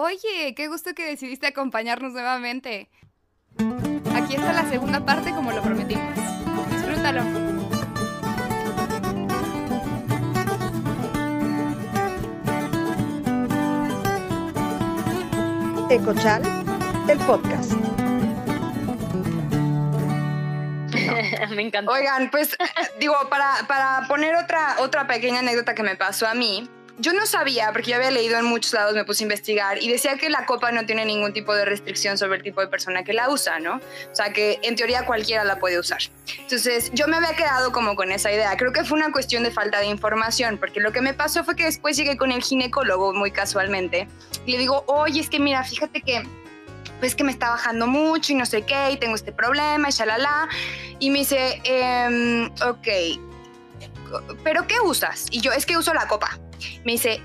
Oye, qué gusto que decidiste acompañarnos nuevamente. Aquí está la segunda parte como lo prometimos. Disfrútalo. Ecochal, el podcast. me encanta. Oigan, pues digo, para, para poner otra, otra pequeña anécdota que me pasó a mí, yo no sabía, porque yo había leído en muchos lados, me puse a investigar y decía que la copa no tiene ningún tipo de restricción sobre el tipo de persona que la usa, ¿no? O sea, que en teoría cualquiera la puede usar. Entonces, yo me había quedado como con esa idea. Creo que fue una cuestión de falta de información, porque lo que me pasó fue que después llegué con el ginecólogo muy casualmente y le digo, oye, es que mira, fíjate que pues que me está bajando mucho y no sé qué, y tengo este problema, y shalala. Y me dice, eh, ok, ¿pero qué usas? Y yo, es que uso la copa. Me dice,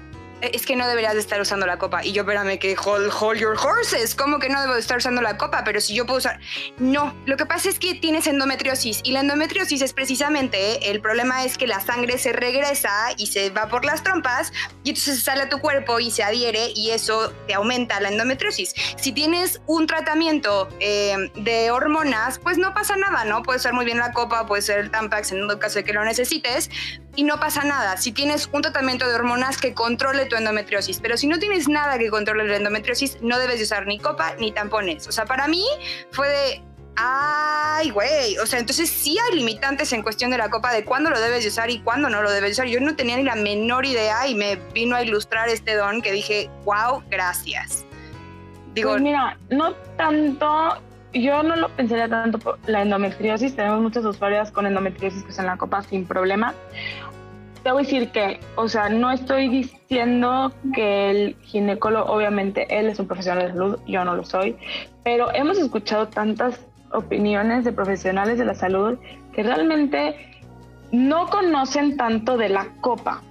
es que no deberías de estar usando la copa. Y yo, espérame, que hold, hold your horses. ¿Cómo que no debo de estar usando la copa? Pero si yo puedo usar... No, lo que pasa es que tienes endometriosis. Y la endometriosis es precisamente, el problema es que la sangre se regresa y se va por las trompas y entonces sale a tu cuerpo y se adhiere y eso te aumenta la endometriosis. Si tienes un tratamiento eh, de hormonas, pues no pasa nada, ¿no? Puede ser muy bien la copa, puede ser el Tampax en el caso de que lo necesites y no pasa nada. Si tienes un tratamiento de hormonas que controle tu endometriosis, pero si no tienes nada que controle la endometriosis, no debes de usar ni copa ni tampones. O sea, para mí fue de, ay, güey, o sea, entonces sí hay limitantes en cuestión de la copa de cuándo lo debes de usar y cuándo no lo debes de usar. Yo no tenía ni la menor idea y me vino a ilustrar este don que dije, wow, gracias. Digo, pues mira, no tanto yo no lo pensaría tanto por la endometriosis. Tenemos muchas usuarias con endometriosis que usan la copa sin problema. Te voy a decir que, o sea, no estoy diciendo que el ginecólogo, obviamente, él es un profesional de salud, yo no lo soy, pero hemos escuchado tantas opiniones de profesionales de la salud que realmente no conocen tanto de la copa.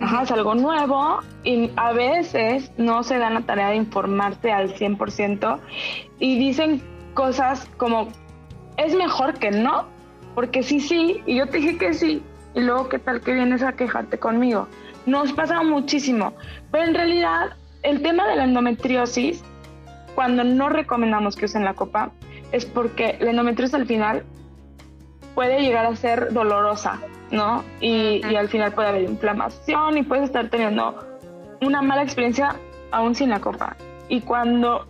Ajá, es algo nuevo y a veces no se dan la tarea de informarse al 100% y dicen cosas como, es mejor que no, porque sí, sí, y yo te dije que sí, y luego qué tal que vienes a quejarte conmigo. Nos pasa muchísimo, pero en realidad el tema de la endometriosis, cuando no recomendamos que usen la copa, es porque la endometriosis al final puede llegar a ser dolorosa, ¿no? Y, y al final puede haber inflamación y puedes estar teniendo una mala experiencia aún sin la copa. Y cuando,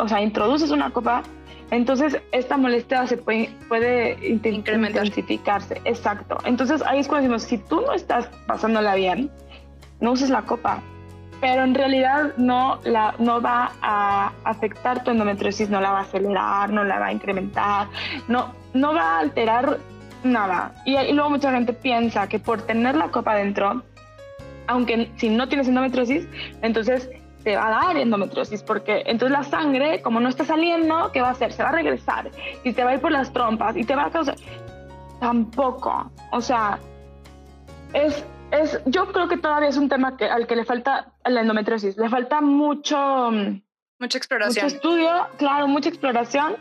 o sea, introduces una copa, entonces, esta molestia se puede, puede intensificarse. Exacto. Entonces, ahí es cuando decimos, si tú no estás pasándola bien, no uses la copa. Pero en realidad no, la, no va a afectar tu endometriosis, no la va a acelerar, no la va a incrementar, no, no va a alterar nada. Y, y luego mucha gente piensa que por tener la copa dentro, aunque si no tienes endometriosis, entonces te va a dar endometriosis, porque entonces la sangre, como no está saliendo, ¿qué va a hacer? Se va a regresar y te va a ir por las trompas y te va a causar... Tampoco. O sea, es, es, yo creo que todavía es un tema que, al que le falta la endometriosis. Le falta mucho... Mucha exploración. Mucho estudio, claro, mucha exploración,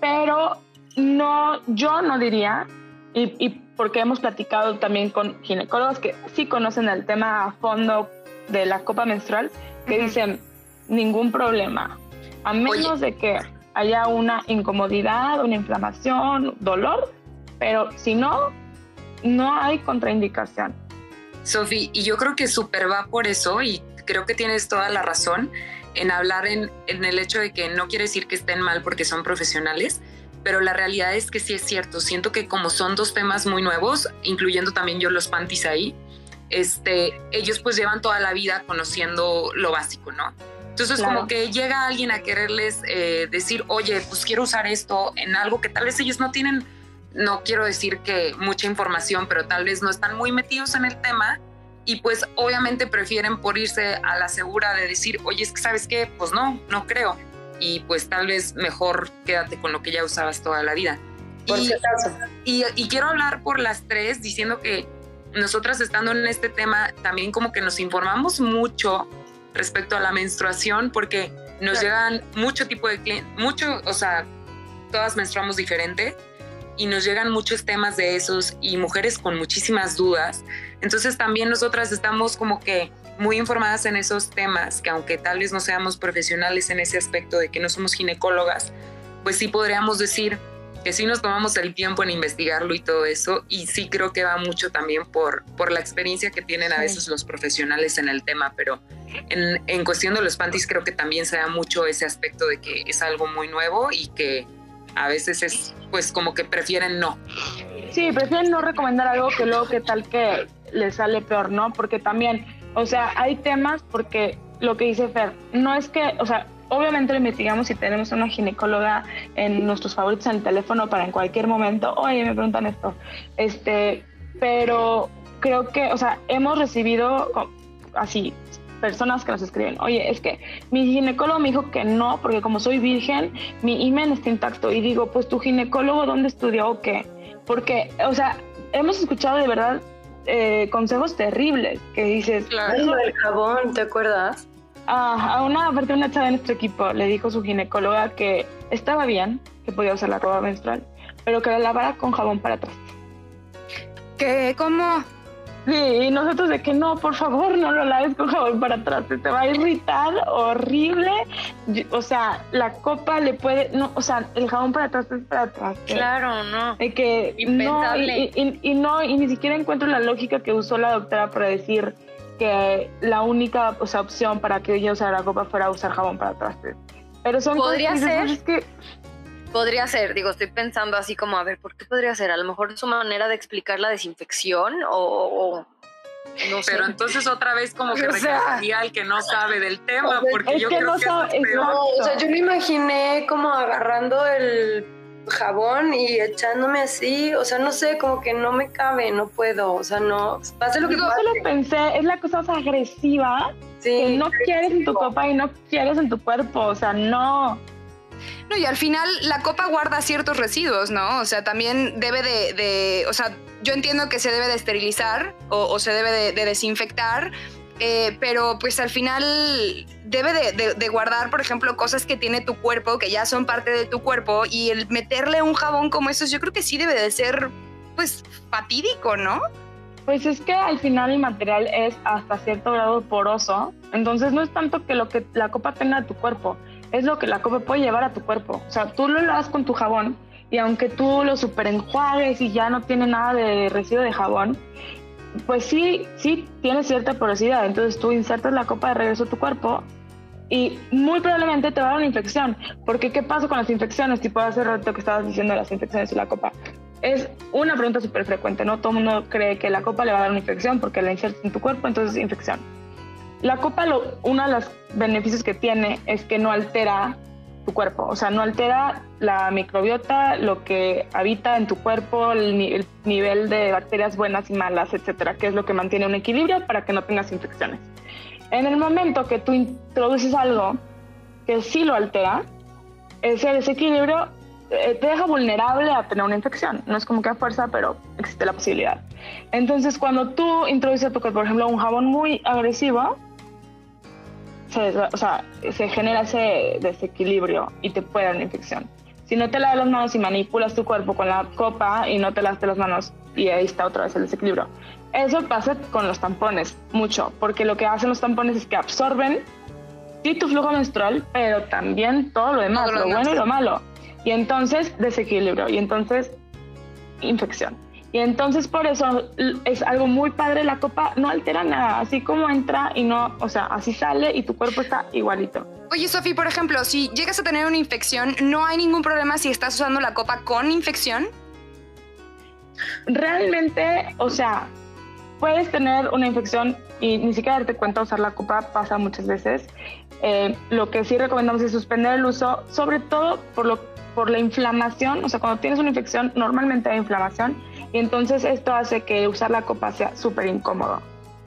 pero no, yo no diría, y, y porque hemos platicado también con ginecólogos que sí conocen el tema a fondo de la copa menstrual, que dicen ningún problema, a menos de que haya una incomodidad, una inflamación, dolor, pero si no, no hay contraindicación. Sofi, y yo creo que súper va por eso y creo que tienes toda la razón en hablar en, en, el hecho de que no quiere decir que estén mal porque son profesionales, pero la realidad es que sí es cierto. Siento que como son dos temas muy nuevos, incluyendo también yo los panties ahí, este, ellos pues llevan toda la vida conociendo lo básico, ¿no? Entonces como que llega alguien a quererles eh, decir, oye, pues quiero usar esto en algo que tal vez ellos no tienen, no quiero decir que mucha información, pero tal vez no están muy metidos en el tema y pues obviamente prefieren por irse a la segura de decir, oye, es que sabes qué, pues no, no creo. Y pues tal vez mejor quédate con lo que ya usabas toda la vida. Y, y, y quiero hablar por las tres diciendo que nosotras estando en este tema también como que nos informamos mucho respecto a la menstruación porque nos llegan mucho tipo de clientes, mucho, o sea, todas menstruamos diferente y nos llegan muchos temas de esos y mujeres con muchísimas dudas. Entonces también nosotras estamos como que muy informadas en esos temas, que aunque tal vez no seamos profesionales en ese aspecto de que no somos ginecólogas, pues sí podríamos decir que sí nos tomamos el tiempo en investigarlo y todo eso, y sí creo que va mucho también por, por la experiencia que tienen a veces los profesionales en el tema, pero en, en cuestión de los panties creo que también se da mucho ese aspecto de que es algo muy nuevo y que a veces es pues como que prefieren no. Sí, prefieren no recomendar algo que luego que tal que les sale peor, ¿no? Porque también, o sea, hay temas porque lo que dice Fer, no es que, o sea, obviamente lo investigamos y tenemos una ginecóloga en nuestros favoritos en el teléfono para en cualquier momento, oye, me preguntan esto, este, pero creo que, o sea, hemos recibido así personas que nos escriben, oye, es que mi ginecólogo me dijo que no, porque como soy virgen, mi email está intacto. Y digo, pues tu ginecólogo, ¿dónde estudió o qué? Porque, o sea, hemos escuchado de verdad eh, consejos terribles que dices... Claro, el jabón, ¿te acuerdas? A una, aparte una chava de nuestro equipo le dijo su ginecóloga que estaba bien, que podía usar la ropa menstrual, pero que la lavara con jabón para atrás. ¿Qué? ¿Cómo? Sí, y nosotros de que no, por favor, no lo laves con jabón para atrás, te va a irritar horrible. O sea, la copa le puede, no, o sea, el jabón para atrás es para atrás. Claro, no. De que no, y, y, no, y ni siquiera encuentro la lógica que usó la doctora para decir que la única o sea, opción para que ella usara la copa fuera usar jabón para atrás. Pero son Podría ser. que, podría ser, digo, estoy pensando así como, a ver, ¿por qué podría ser? A lo mejor su manera de explicar la desinfección o... no sé. Pero entonces otra vez como que reclamaría al que no sabe del tema, porque yo creo que no, o sea, yo me imaginé como agarrando el jabón y echándome así, o sea, no sé, como que no me cabe, no puedo, o sea, no, pase lo que Yo lo pensé, es la cosa más agresiva que no quieres en tu copa y no quieres en tu cuerpo, o sea, no. No, y al final la copa guarda ciertos residuos, ¿no? O sea, también debe de, o sea, yo entiendo que se debe de esterilizar o, se debe de, desinfectar, eh, pero pues al final debe de, guardar, por ejemplo, cosas que tiene tu cuerpo, que ya son parte de tu cuerpo, y el meterle un jabón como esos, yo creo que sí debe de ser, pues, fatídico, ¿no? Pues es que al final el material es hasta cierto grado poroso, entonces no es tanto que lo que la copa tenga de tu cuerpo, es lo que la copa puede llevar a tu cuerpo. O sea, tú lo lavas con tu jabón y aunque tú lo super enjuagues y ya no tiene nada de residuo de jabón, pues sí, sí tiene cierta porosidad. Entonces tú insertas la copa de regreso a tu cuerpo y muy probablemente te va a dar una infección. Porque ¿qué pasa con las infecciones? Tipo hace rato que estabas diciendo las infecciones y la copa. Es una pregunta súper frecuente, ¿no? Todo el mundo cree que la copa le va a dar una infección porque la insertas en tu cuerpo, entonces es infección. La copa, lo, uno de los beneficios que tiene es que no altera tu cuerpo, o sea, no altera la microbiota, lo que habita en tu cuerpo, el, nivel de bacterias buenas y malas, etcétera, que es lo que mantiene un equilibrio para que no tengas infecciones. En el momento que tú introduces algo que sí lo altera, ese desequilibrio eh, te deja vulnerable a tener una infección. No es como que a fuerza, pero existe la posibilidad. Entonces, cuando tú introduces tu cuerpo, por ejemplo, un jabón muy agresivo, se, o sea, se genera ese desequilibrio y te puede dar una infección. Si no te lavas las manos y manipulas tu cuerpo con la copa y no te lavas las manos y ahí está otra vez el desequilibrio. Eso pasa con los tampones mucho, porque lo que hacen los tampones es que absorben sí tu flujo menstrual, pero también todo lo demás, lo bueno y lo malo. Y entonces desequilibrio y entonces infección. Y entonces por eso es algo muy padre, la copa no altera nada, así como entra y no, o sea, así sale y tu cuerpo está igualito. Oye, Sofi, por ejemplo, si llegas a tener una infección, ¿no hay ningún problema si estás usando la copa con infección? Realmente, o sea, puedes tener una infección y ni siquiera darte cuenta usar la copa, pasa muchas veces. Eh, lo que sí recomendamos es suspender el uso, sobre todo por, lo, por la inflamación, o sea, cuando tienes una infección normalmente hay inflamación y entonces esto hace que usar la copa sea súper incómodo.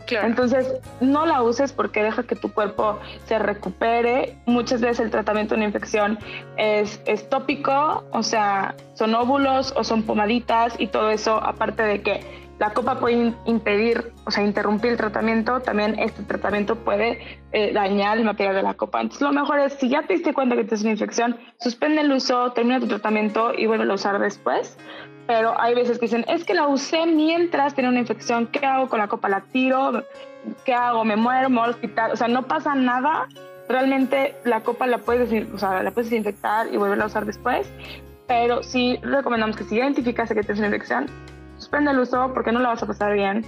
Entonces, no la uses porque deja que tu cuerpo se recupere. Muchas veces el tratamiento de una infección es, es tópico, o sea, son óvulos o son pomaditas y todo eso, aparte de que la copa puede impedir, o sea, interrumpir el tratamiento, también este tratamiento puede eh, dañar el material de la copa. Entonces, lo mejor es, si ya te diste cuenta que tienes una infección, suspende el uso, termina tu tratamiento y vuelve a usar después. Pero hay veces que dicen, es que la usé mientras tenía una infección, ¿qué hago con la copa? ¿La tiro? ¿Qué hago? ¿Me muero? ¿Me voy al hospital? O sea, no pasa nada. Realmente la copa la puedes, o sea, la puedes desinfectar y volverla a usar después. Pero sí recomendamos que si identificas que tienes una infección, suspende el uso porque no la vas a pasar bien,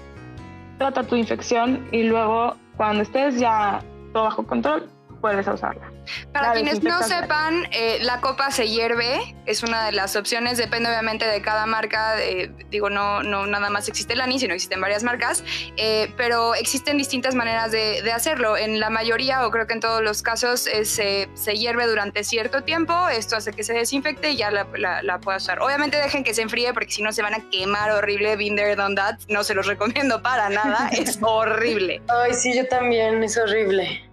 trata tu infección y luego cuando estés ya todo bajo control, vuelves a usarla. Para quienes no sepan, eh, la copa se hierve, es una de las opciones, depende obviamente de cada marca, eh, digo, no, no nada más existe el ANI, sino existen varias marcas, eh, pero existen distintas maneras de, hacerlo. En la mayoría, o creo que en todos los casos, se, se, hierve durante cierto tiempo, esto hace que se desinfecte y ya la, la, pueda usar. Obviamente dejen que se enfríe porque si no se van a quemar horrible, been there, done that, no se los recomiendo para nada, es horrible. Ay, sí, yo también, es horrible.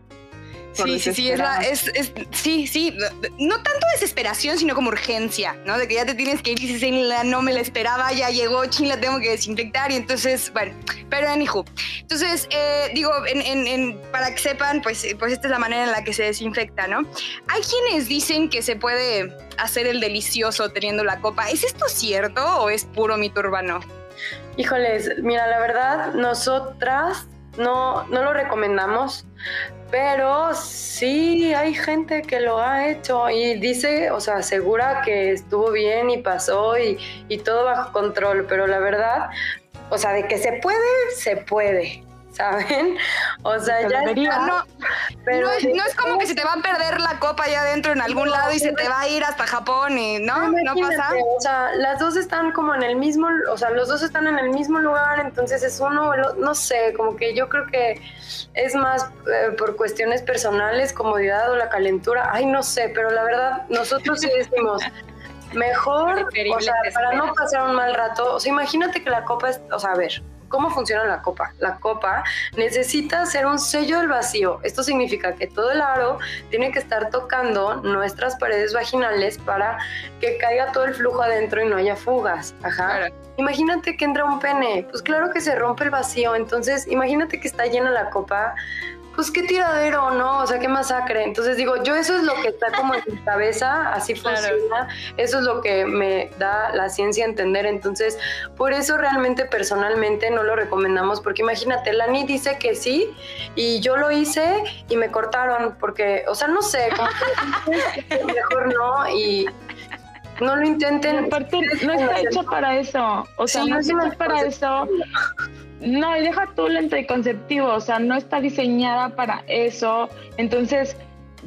Sí, sí, sí, es, es, sí, sí, no tanto desesperación, sino como urgencia, ¿no? De que ya te tienes que ir y dices, no me la esperaba, ya llegó, chin, la tengo que desinfectar y entonces, bueno, pero anywho. Entonces, eh, digo, en, para que sepan, pues, pues esta es la manera en la que se desinfecta, ¿no? Hay quienes dicen que se puede hacer el delicioso teniendo la copa. ¿Es esto cierto o es puro mito urbano? Híjoles, mira, la verdad, nosotras no, no lo recomendamos, pero sí hay gente que lo ha hecho y dice, o sea, asegura que estuvo bien y pasó y, y todo bajo control, pero la verdad, o sea, de que se puede, se puede. ¿Saben? O sea, ya no, pero no, es, como que se te va a perder la copa allá adentro en algún lado y se te va a ir hasta Japón y no, no pasa. O sea, las dos están como en el mismo, o sea, los dos están en el mismo lugar, entonces es uno, no sé, como que yo creo que es más eh, por cuestiones personales, comodidad o la calentura, ay, no sé, pero la verdad, nosotros sí decimos, mejor, o sea, para no pasar un mal rato, o sea, imagínate que la copa es, o sea, a ver, ¿Cómo funciona la copa? La copa necesita hacer un sello del vacío. Esto significa que todo el aro tiene que estar tocando nuestras paredes vaginales para que caiga todo el flujo adentro y no haya fugas. Ajá. Imagínate que entra un pene. Pues claro que se rompe el vacío. Entonces, imagínate que está llena la copa pues qué tiradero, ¿no? O sea, qué masacre. Entonces digo, yo eso es lo que está como en mi cabeza, así funciona, eso es lo que me da la ciencia a entender. Entonces, por eso realmente personalmente no lo recomendamos, porque imagínate, Lani dice que sí, y yo lo hice y me cortaron, porque, o sea, no sé, como que mejor no, y no lo intenten. no está hecho para eso, o sea, no está hecho para eso. No, y deja tú el anticonceptivo, o sea, no está diseñada para eso. Entonces,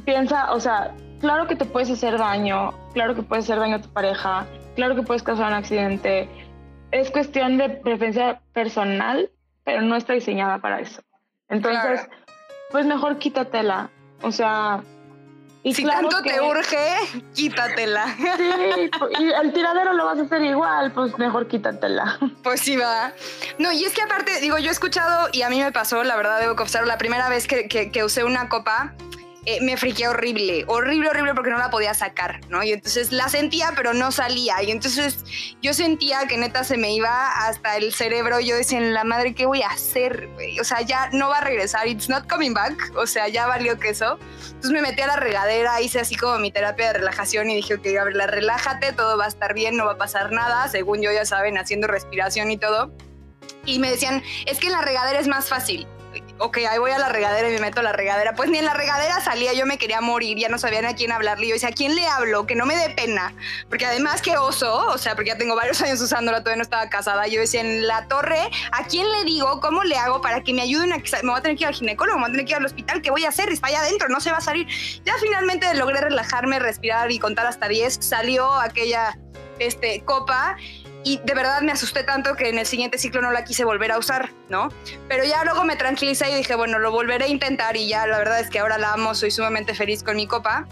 piensa, o sea, claro que te puedes hacer daño, claro que puedes hacer daño a tu pareja, claro que puedes causar un accidente. Es cuestión de preferencia personal, pero no está diseñada para eso. Entonces, pues mejor quítatela. O sea, y si tanto te urge, quítatela. Sí, y el tiradero lo vas a hacer igual, pues mejor quítatela. Pues sí, va. No, y es que aparte, digo, yo he escuchado, y a mí me pasó, la verdad, debo confesar, la primera vez que, que usé una copa, eh, me friqué horrible, horrible, horrible porque no la podía sacar, ¿no? Y entonces la sentía, pero no salía. Y entonces yo sentía que neta se me iba hasta el cerebro. Yo decía, en la madre, ¿qué voy a hacer? O sea, ya no va a regresar. It's not coming back. O sea, ya valió queso. Entonces me metí a la regadera, hice así como mi terapia de relajación y dije, ok, a ver, relájate, todo va a estar bien, no va a pasar nada. Según yo, ya saben, haciendo respiración y todo. Y me decían, es que en la regadera es más fácil ok, ahí voy a la regadera y me meto a la regadera. Pues ni en la regadera salía, yo me quería morir, ya no sabían a quién hablarle. Yo decía, ¿a quién le hablo? Que no me dé pena. Porque además que oso, o sea, porque ya tengo varios años usándola, todavía no estaba casada. Yo decía, en la torre, ¿a quién le digo? ¿Cómo le hago para que me ayuden a que me voy a tener que ir al ginecólogo, me voy a tener que ir al hospital? ¿Qué voy a hacer? Está allá adentro, no se va a salir. Ya finalmente logré relajarme, respirar y contar hasta 10. Salió aquella este, copa y de verdad me asusté tanto que en el siguiente ciclo no la quise volver a usar, ¿no? Pero ya luego me tranquilicé y dije, bueno, lo volveré a intentar y ya la verdad es que ahora la amo, soy sumamente feliz con mi copa.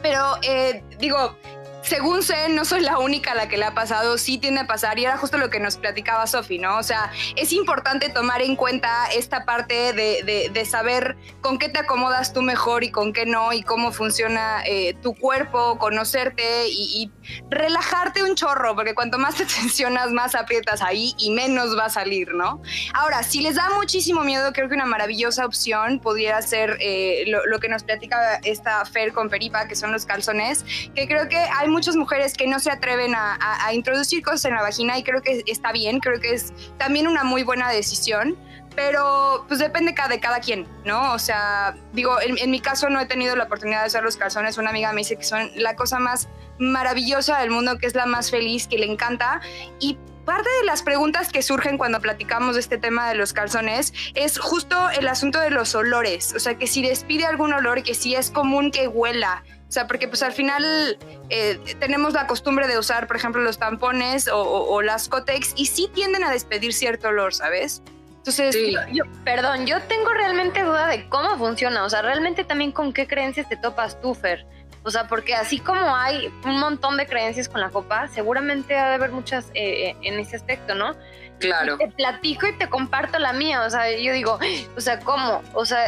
Pero eh, digo, según sé, no soy la única a la que le ha pasado, sí tiene a pasar y era justo lo que nos platicaba Sofi, ¿no? O sea, es importante tomar en cuenta esta parte de, saber con qué te acomodas tú mejor y con qué no y cómo funciona eh, tu cuerpo, conocerte y, y relajarte un chorro, porque cuanto más te tensionas, más aprietas ahí y menos va a salir, ¿no? Ahora, si les da muchísimo miedo, creo que una maravillosa opción pudiera ser eh, lo, que nos platica esta Fer con Peripa, que son los calzones, que creo que hay muchas mujeres que no se atreven a, introducir cosas en la vagina y creo que está bien, creo que es también una muy buena decisión pero pues depende de cada quien, ¿no? O sea, digo, en, mi caso no he tenido la oportunidad de usar los calzones, una amiga me dice que son la cosa más maravillosa del mundo, que es la más feliz, que le encanta, y parte de las preguntas que surgen cuando platicamos de este tema de los calzones es justo el asunto de los olores, o sea, que si despide algún olor, que si es común que huela, o sea, porque pues al final eh, tenemos la costumbre de usar, por ejemplo, los tampones o, o las Cotex y sí tienden a despedir cierto olor, ¿sabes? Entonces, yo, perdón, yo tengo realmente duda de cómo funciona, o sea, realmente también con qué creencias te topas tú, Fer. O sea, porque así como hay un montón de creencias con la copa, seguramente ha de haber muchas eh, eh, en ese aspecto, ¿no? Claro. te platico y te comparto la mía, o sea, yo digo, o sea, ¿cómo? O sea,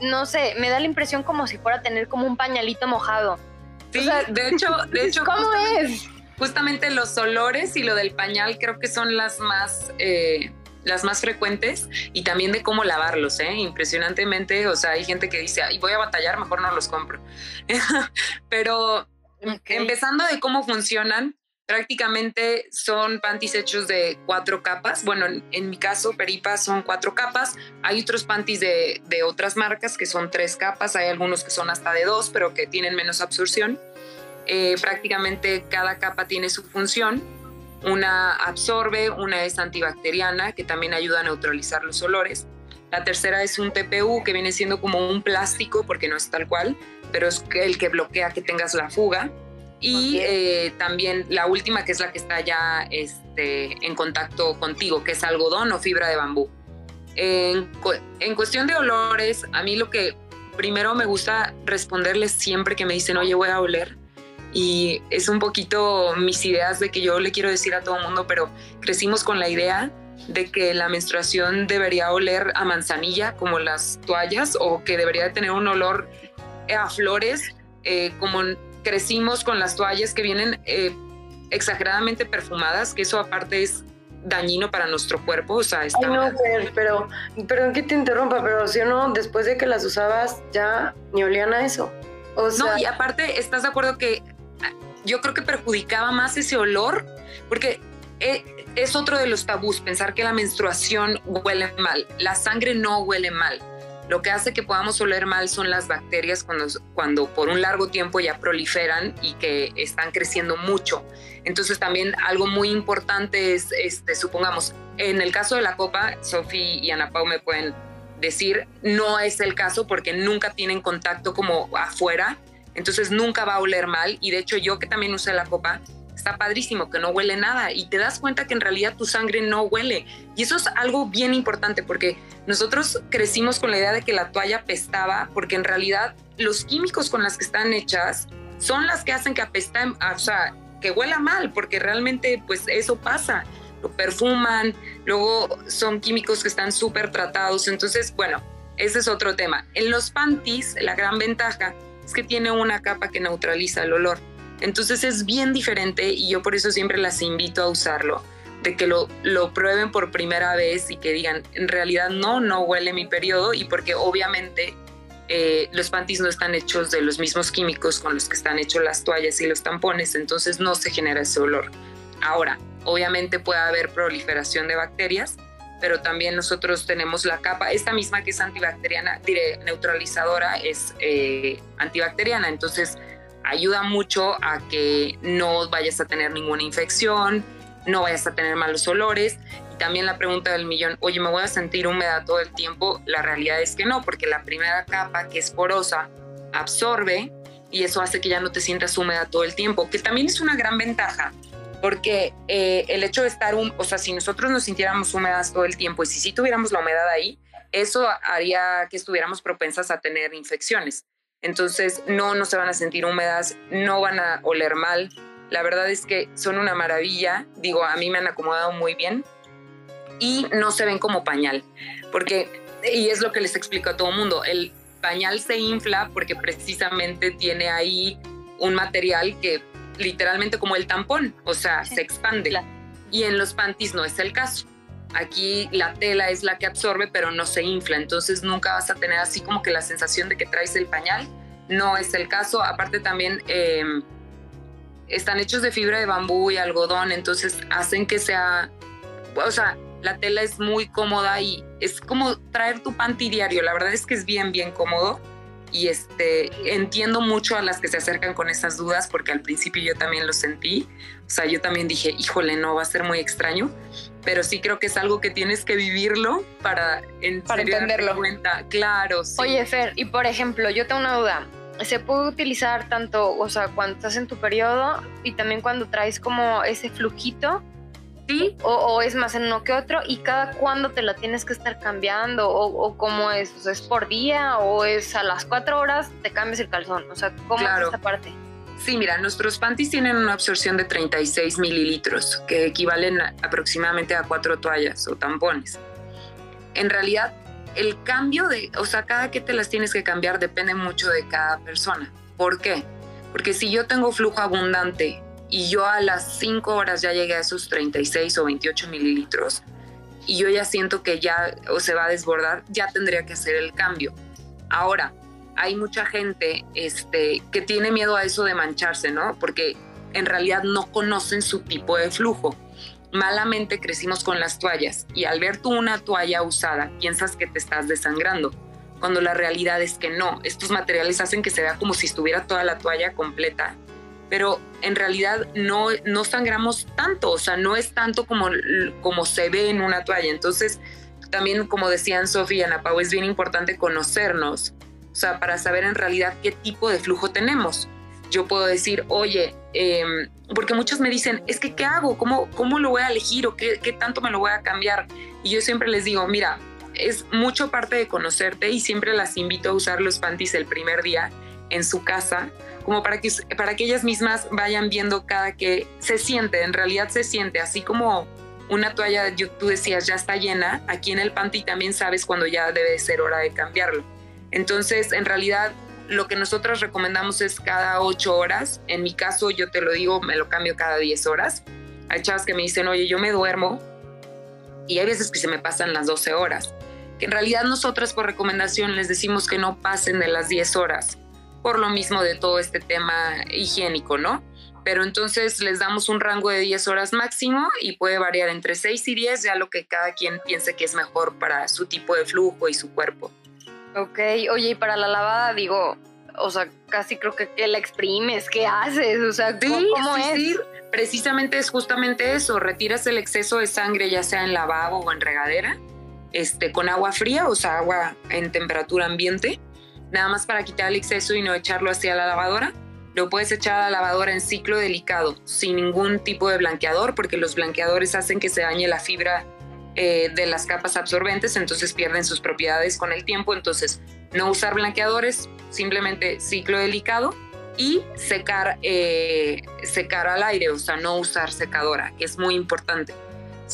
no sé, me da la impresión como si fuera a tener como un pañalito mojado. Sí, de hecho, de hecho. ¿Cómo es? Justamente los olores y lo del pañal creo que son las más eh, las más frecuentes y también de cómo lavarlos, ¿eh? Impresionantemente, o sea, hay gente que dice, Ay, voy a batallar, mejor no los compro. Pero empezando de cómo funcionan, prácticamente son panties hechos de cuatro capas. Bueno, en, mi caso, Peripa son cuatro capas. Hay otros panties de, de, otras marcas que son tres capas. Hay algunos que son hasta de dos, pero que tienen menos absorción. Eh, prácticamente cada capa tiene su función una absorbe, una es antibacteriana, que también ayuda a neutralizar los olores. La tercera es un TPU, que viene siendo como un plástico, porque no es tal cual, pero es el que bloquea que tengas la fuga. Y eh, también la última, que es la que está ya este, en contacto contigo, que es algodón o fibra de bambú. En, en cuestión de olores, a mí lo que primero me gusta responderles siempre que me dicen, oye, voy a oler, y es un poquito mis ideas de que yo le quiero decir a todo el mundo, pero crecimos con la idea de que la menstruación debería oler a manzanilla como las toallas o que debería tener un olor a flores, eh, como crecimos con las toallas que vienen eh, exageradamente perfumadas, que eso aparte es dañino para nuestro cuerpo, o sea, está... no, pero, perdón que te interrumpa, pero si o no, después de que las usabas ya ni olían a eso. O sea... No, y aparte, ¿estás de acuerdo que yo creo que perjudicaba más ese olor, porque eh, es otro de los tabús, pensar que la menstruación huele mal. La sangre no huele mal. Lo que hace que podamos oler mal son las bacterias cuando, cuando por un largo tiempo ya proliferan y que están creciendo mucho. Entonces también algo muy importante es, este, supongamos, en el caso de la copa, Sofi y Ana Pau me pueden decir, no es el caso porque nunca tienen contacto como afuera entonces nunca va a oler mal y de hecho yo que también usé la copa, está padrísimo que no huele nada y te das cuenta que en realidad tu sangre no huele. Y eso es algo bien importante porque nosotros crecimos con la idea de que la toalla pestaba porque en realidad los químicos con las que están hechas son las que hacen que apesten, o sea, que huela mal porque realmente pues eso pasa. Lo perfuman, luego son químicos que están súper tratados. Entonces, bueno, ese es otro tema. En los panties, la gran ventaja es que tiene una capa que neutraliza el olor. Entonces es bien diferente y yo por eso siempre las invito a usarlo, de que lo, lo prueben por primera vez y que digan, en realidad no, no huele mi periodo y porque obviamente eh, los panties no están hechos de los mismos químicos con los que están hechos las toallas y los tampones, entonces no se genera ese olor. Ahora, obviamente puede haber proliferación de bacterias, pero también nosotros tenemos la capa, esta misma que es antibacteriana, diré, neutralizadora, es eh, antibacteriana, entonces ayuda mucho a que no vayas a tener ninguna infección, no vayas a tener malos olores. Y también la pregunta del millón, oye, ¿me voy a sentir húmeda todo el tiempo? La realidad es que no, porque la primera capa, que es porosa, absorbe y eso hace que ya no te sientas húmeda todo el tiempo, que también es una gran ventaja porque eh, el hecho de estar, un, o sea, si nosotros nos sintiéramos húmedas todo el tiempo y si sí tuviéramos la humedad ahí, eso haría que estuviéramos propensas a tener infecciones. Entonces, no, no se van a sentir húmedas, no van a oler mal. La verdad es que son una maravilla. Digo, a mí me han acomodado muy bien y no se ven como pañal, porque, y es lo que les explico a todo el mundo, el pañal se infla porque precisamente tiene ahí un material que literalmente como el tampón, o sea, se expande. Y en los panties no es el caso. Aquí la tela es la que absorbe, pero no se infla, entonces nunca vas a tener así como que la sensación de que traes el pañal. No es el caso. Aparte también em, están hechos de fibra de bambú y algodón, entonces hacen que sea, o sea, la tela es muy cómoda y es como traer tu panty diario. La verdad es que es bien, bien cómodo y este, entiendo mucho a las que se acercan con esas dudas porque al principio yo también lo sentí, o sea, yo también dije, híjole, no, va a ser muy extraño, pero sí creo que es algo que tienes que vivirlo para, en para entenderlo. Cuenta. Claro, sí. Oye, Fer, y por ejemplo, yo tengo una duda. ¿Se puede utilizar tanto, o sea, cuando estás en tu periodo y también cuando traes como ese flujito? Sí. O, es más en uno que otro y cada cuándo te la tienes que estar cambiando o, cómo es, o sea, es por día o es a las cuatro horas te cambias el calzón, o sea, ¿cómo es esta parte? Sí, mira, nuestros panties tienen una absorción de 36 mililitros, que equivalen aproximadamente a cuatro toallas o tampones. En realidad, el cambio de, o sea, cada que te las tienes que cambiar depende mucho de cada persona. ¿Por qué? Porque si yo tengo flujo abundante y yo a las 5 horas ya llegué a esos 36 o 28 mililitros y yo ya siento que ya o se va a desbordar, ya tendría que hacer el cambio. Ahora, hay mucha gente este, que tiene miedo a eso de mancharse, ¿no? Porque en realidad no conocen su tipo de flujo. Malamente crecimos con las toallas y al ver tú una toalla usada piensas que te estás desangrando, cuando la realidad es que no. Estos materiales hacen que se vea como si estuviera toda la toalla completa pero en realidad no, no sangramos tanto, o sea, no es tanto como, como se ve en una toalla. Entonces, también como decían Sofía y Ana Pau, es bien importante conocernos, o sea, para saber en realidad qué tipo de flujo tenemos. Yo puedo decir, oye, em, porque muchos me dicen, es que ¿qué hago? ¿Cómo, cómo lo voy a elegir o qué, qué tanto me lo voy a cambiar? Y yo siempre les digo, mira, es mucho parte de conocerte y siempre las invito a usar los panties el primer día en su casa como para que, para que ellas mismas vayan viendo cada que se siente, en realidad se siente, así como una toalla, tú decías, ya está llena, aquí en el panty también sabes cuando ya debe ser hora de cambiarlo. Entonces, en realidad, lo que nosotros recomendamos es cada ocho horas. En mi caso, yo te lo digo, me lo cambio cada 10 horas. Hay chavas que me dicen, oye, yo me duermo y hay veces que se me pasan las 12 horas. Que en realidad nosotras por recomendación les decimos que no pasen de las 10 horas por lo mismo de todo este tema higiénico, ¿no? Pero entonces les damos un rango de 10 horas máximo y puede variar entre 6 y 10, ya lo que cada quien piense que es mejor para su tipo de flujo y su cuerpo. Ok, oye, y para la lavada, digo, o sea, casi creo que, que la exprimes, ¿qué haces? O sea, ¿cómo, es? Sí, precisamente es justamente eso, retiras el exceso de sangre, ya sea en lavabo o en regadera, este, con agua fría, o sea, agua en temperatura ambiente, nada más para quitar el exceso y no echarlo hacia la lavadora. Lo puedes echar a la lavadora en ciclo delicado, sin ningún tipo de blanqueador, porque los blanqueadores hacen que se dañe la fibra eh, de las capas absorbentes, entonces pierden sus propiedades con el tiempo. Entonces, no usar blanqueadores, simplemente ciclo delicado y secar, eh, secar al aire, o sea, no usar secadora, que es muy importante.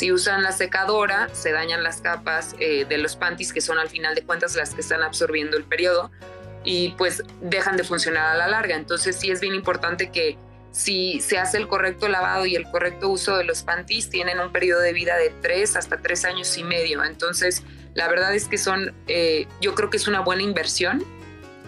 Si usan la secadora, se dañan las capas eh, de los panties, que son al final de cuentas las que están absorbiendo el periodo, y pues dejan de funcionar a la larga. Entonces sí es bien importante que si se hace el correcto lavado y el correcto uso de los panties, tienen un periodo de vida de tres hasta tres años y medio. Entonces, la verdad es que son, eh, yo creo que es una buena inversión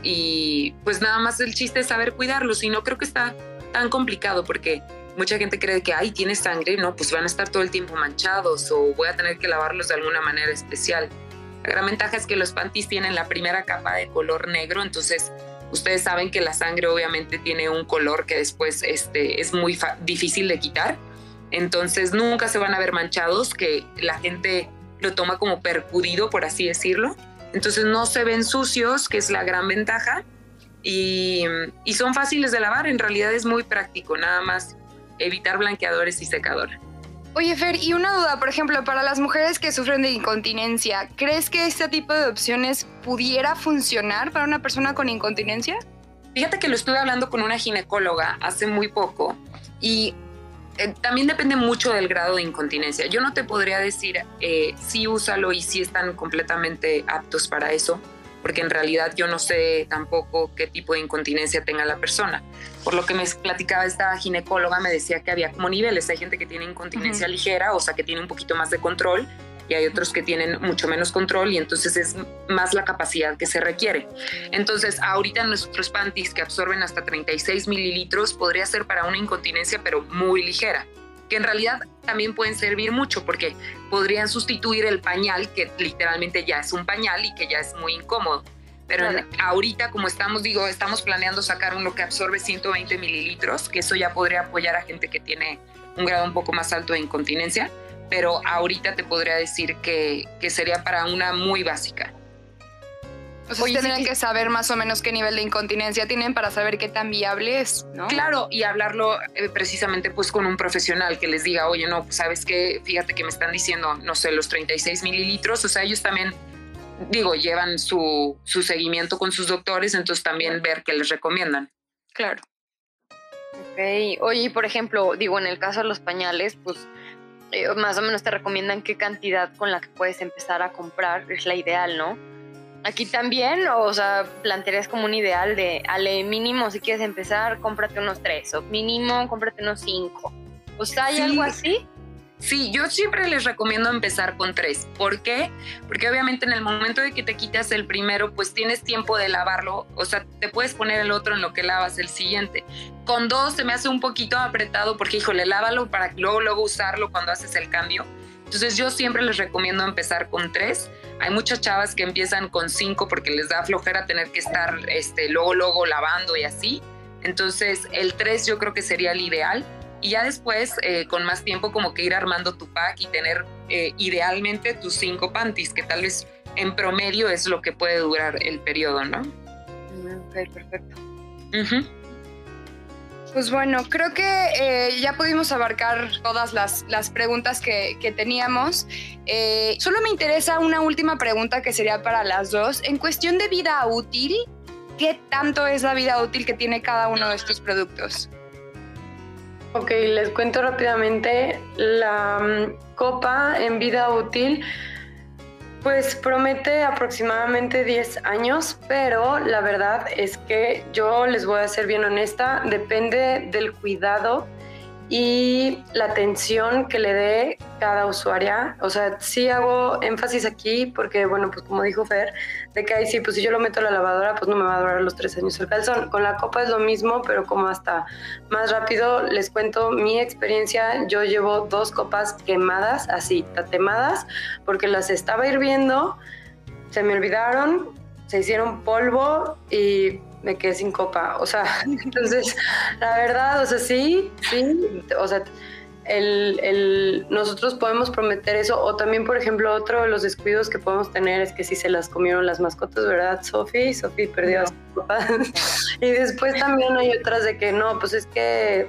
y pues nada más el chiste es saber cuidarlos y no creo que está tan complicado porque mucha gente cree que, ay, tiene sangre, no, pues van a estar todo el tiempo manchados o voy a tener que lavarlos de alguna manera especial. La gran ventaja es que los panties tienen la primera capa de color negro, entonces ustedes saben que la sangre obviamente tiene un color que después este, es muy difícil de quitar, entonces nunca se van a ver manchados, que la gente lo toma como percudido, por así decirlo. Entonces no se ven sucios, que es la gran ventaja, y, y son fáciles de lavar, en realidad es muy práctico, nada más evitar blanqueadores y secador. Oye, Fer, y una duda, por ejemplo, para las mujeres que sufren de incontinencia, ¿crees que este tipo de opciones pudiera funcionar para una persona con incontinencia? Fíjate que lo estuve hablando con una ginecóloga hace muy poco y eh, también depende mucho del grado de incontinencia. Yo no te podría decir eh, si úsalo y si están completamente aptos para eso, porque en realidad yo no sé tampoco qué tipo de incontinencia tenga la persona. Por lo que me platicaba esta ginecóloga, me decía que había como niveles, hay gente que tiene incontinencia ligera, o sea, que tiene un poquito más de control, y hay otros que tienen mucho menos control y entonces es más la capacidad que se requiere. Entonces, ahorita nuestros panties que absorben hasta 36 mililitros podría ser para una incontinencia, pero muy ligera que en realidad también pueden servir mucho porque podrían sustituir el pañal, que literalmente ya es un pañal y que ya es muy incómodo. Pero ahorita, como estamos, digo, estamos planeando sacar uno que absorbe 120 mililitros, que eso ya podría apoyar a gente que tiene un grado un poco más alto de incontinencia, pero ahorita te podría decir que, que sería para una muy básica. O sea, tendrían que saber más o menos qué nivel de incontinencia tienen para saber qué tan viable es, ¿no? Claro, y hablarlo eh, precisamente pues con un profesional que les diga, oye, no, pues sabes qué, fíjate que me están diciendo, no sé, los 36 mililitros, o sea, ellos también, digo, llevan su, su seguimiento con sus doctores, entonces también ver qué les recomiendan. Claro. Ok, oye, por ejemplo, digo, en el caso de los pañales, pues eh, más o menos te recomiendan qué cantidad con la que puedes empezar a comprar es la ideal, ¿no? Aquí también, o sea, plantearías como un ideal de, ale, mínimo si quieres empezar, cómprate unos tres, o mínimo, cómprate unos cinco. O sea, ¿hay algo así? Sí, yo siempre les recomiendo empezar con tres. ¿Por qué? Porque obviamente en el momento de que te quitas el primero, pues tienes tiempo de lavarlo. O sea, te puedes poner el otro en lo que lavas el siguiente. Con dos se me hace un poquito apretado porque, híjole, lávalo para luego, luego usarlo cuando haces el cambio. Entonces yo siempre les recomiendo empezar con tres hay muchas chavas que empiezan con cinco porque les da flojera tener que estar este, luego, luego lavando y así. Entonces el tres yo creo que sería el ideal. Y ya después, eh, con más tiempo, como que ir armando tu pack y tener eh, idealmente tus cinco panties, que tal vez en promedio es lo que puede durar el periodo, ¿no? Mm, ok, perfecto. Pues bueno, creo que eh, ya pudimos abarcar todas las, preguntas que, teníamos. Eh, solo me interesa una última pregunta que sería para las dos. En cuestión de vida útil, ¿qué tanto es la vida útil que tiene cada uno de estos productos? Ok, les cuento rápidamente. La mm, copa en vida útil pues promete aproximadamente 10 años, pero la verdad es que yo les voy a ser bien honesta, depende del cuidado y la atención que le dé cada usuaria. O sea, sí hago énfasis aquí porque, bueno, pues como dijo Fer, de que ahí sí, pues si yo lo meto a la lavadora, pues no me va a durar los tres años el calzón. Con la copa es lo mismo, pero como hasta más rápido, les cuento mi experiencia. Yo llevo dos copas quemadas, así, tatemadas, porque las estaba hirviendo, se me olvidaron, se hicieron polvo y me quedé sin copa. O sea, entonces, la verdad, o sea, sí, sí, o sea, el, el, nosotros podemos prometer eso. O también, por ejemplo, otro de los descuidos que podemos tener es que si se las comieron las mascotas, ¿verdad, Sofi? Sofi perdió las copas. y después también hay otras de que no, pues es que...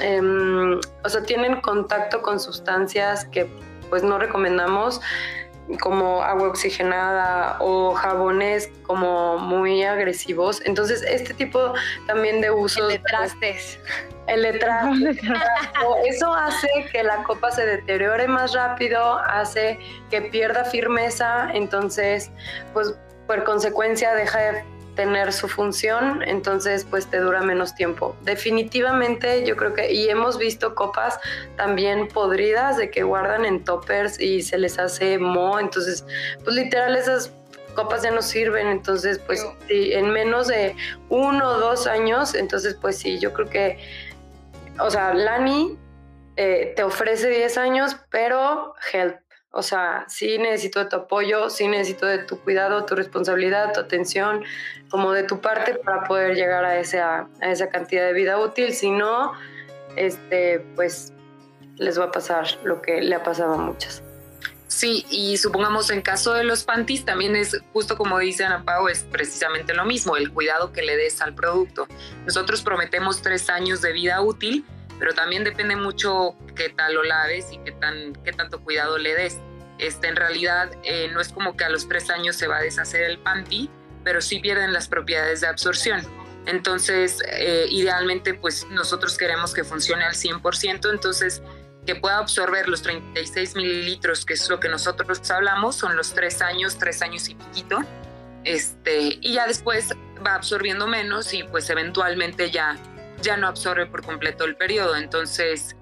Em, o sea, tienen contacto con sustancias que pues no recomendamos como agua oxigenada o jabones como muy agresivos. Entonces, este tipo también de usos... El de trastes. El de Eso hace que la copa se deteriore más rápido, hace que pierda firmeza, entonces, pues por consecuencia deja de tener su función, entonces pues te dura menos tiempo. Definitivamente yo creo que, y hemos visto copas también podridas de que guardan en toppers y se les hace mo, entonces pues literal esas copas ya no sirven, entonces pues en menos de uno o dos años, entonces pues sí, yo creo que, o sea, Lani eh, te ofrece 10 años, pero help. O sea, sí necesito de tu apoyo, sí necesito de tu cuidado, tu responsabilidad, tu atención, como de tu parte para poder llegar a esa, a esa cantidad de vida útil. Si no, este, pues les va a pasar lo que le ha pasado a muchas. Sí, y supongamos en caso de los panties también es justo como dice Ana Pau, es precisamente lo mismo, el cuidado que le des al producto. Nosotros prometemos tres años de vida útil, pero también depende mucho qué tal lo laves y qué, tan, qué tanto cuidado le des. Este, en realidad eh, no es como que a los tres años se va a deshacer el panty, pero sí pierden las propiedades de absorción. Entonces, eh, idealmente, pues nosotros queremos que funcione al 100%, entonces que pueda absorber los 36 mililitros, que es lo que nosotros hablamos, son los tres años, tres años y piquito. este, y ya después va absorbiendo menos y pues eventualmente ya, ya no absorbe por completo el periodo. Entonces,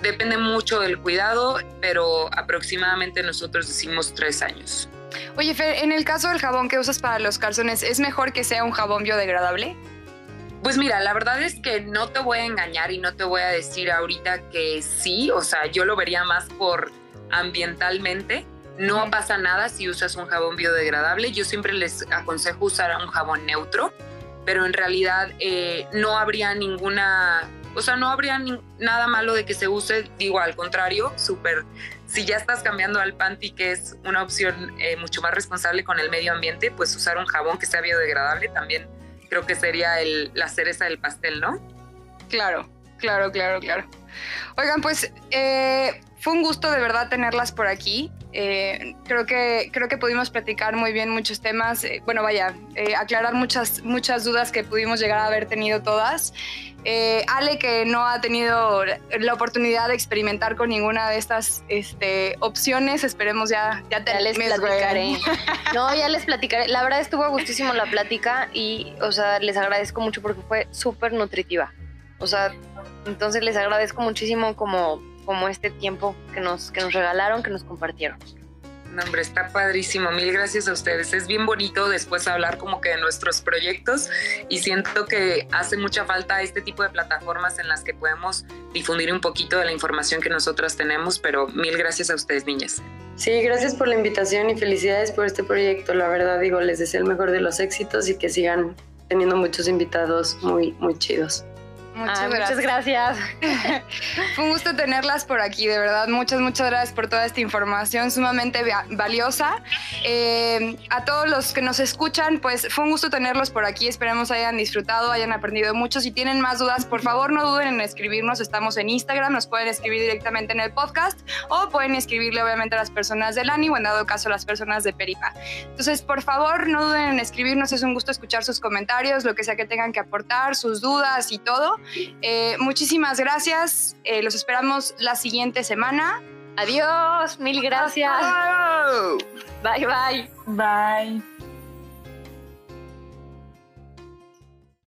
depende mucho del cuidado, pero aproximadamente nosotros decimos tres años. Oye, Fer, en el caso del jabón que usas para los calzones, ¿es mejor que sea un jabón biodegradable? Pues mira, la verdad es que no te voy a engañar y no te voy a decir ahorita que sí, o sea, yo lo vería más por ambientalmente. No pasa nada si usas un jabón biodegradable. Yo siempre les aconsejo usar un jabón neutro, pero en realidad eh, no habría ninguna, o sea, no habría nada malo de que se use. Digo, al contrario, súper. Si ya estás cambiando al panty, que es una opción eh, mucho más responsable con el medio ambiente, pues usar un jabón que sea biodegradable también creo que sería el, la cereza del pastel, ¿no? Claro, claro, claro, claro. Oigan, pues eh, fue un gusto de verdad tenerlas por aquí. Eh, creo, que, creo que pudimos platicar muy bien muchos temas. Eh, bueno, vaya, aclarar muchas, muchas dudas que pudimos llegar a haber tenido todas. Ale, que no ha tenido la oportunidad de experimentar con ninguna de estas este, opciones, esperemos ya, ya, te, les platicaré. no, ya les platicaré. La verdad estuvo gustísimo la plática y, o sea, les agradezco mucho porque fue súper nutritiva. O sea, entonces les agradezco muchísimo como, como este tiempo que nos, que nos regalaron, que nos compartieron. No, hombre, está padrísimo. Mil gracias a ustedes. Es bien bonito después hablar como que de nuestros proyectos y siento que hace mucha falta este tipo de plataformas en las que podemos difundir un poquito de la información que nosotras tenemos, pero mil gracias a ustedes, niñas. Sí, gracias por la invitación y felicidades por este proyecto. La verdad, digo, les deseo el mejor de los éxitos y que sigan teniendo muchos invitados muy, muy chidos. Muchas, gracias. Fue un gusto tenerlas por aquí, de verdad. Muchas, muchas gracias por toda esta información sumamente valiosa. Eh, a todos los que nos escuchan, pues fue un gusto tenerlos por aquí. Esperemos hayan disfrutado, hayan aprendido mucho. Si tienen más dudas, por favor no duden en escribirnos. Estamos en Instagram, nos pueden escribir directamente en el podcast o pueden escribirle obviamente a las personas del ANI o en dado caso a las personas de Peripa. Entonces, por favor, no duden en escribirnos. Es un gusto escuchar sus comentarios, lo que sea que tengan que aportar, sus dudas y todo. Eh, muchísimas gracias. Eh, los esperamos la siguiente semana. Adiós, mil gracias. Bye, bye. Bye.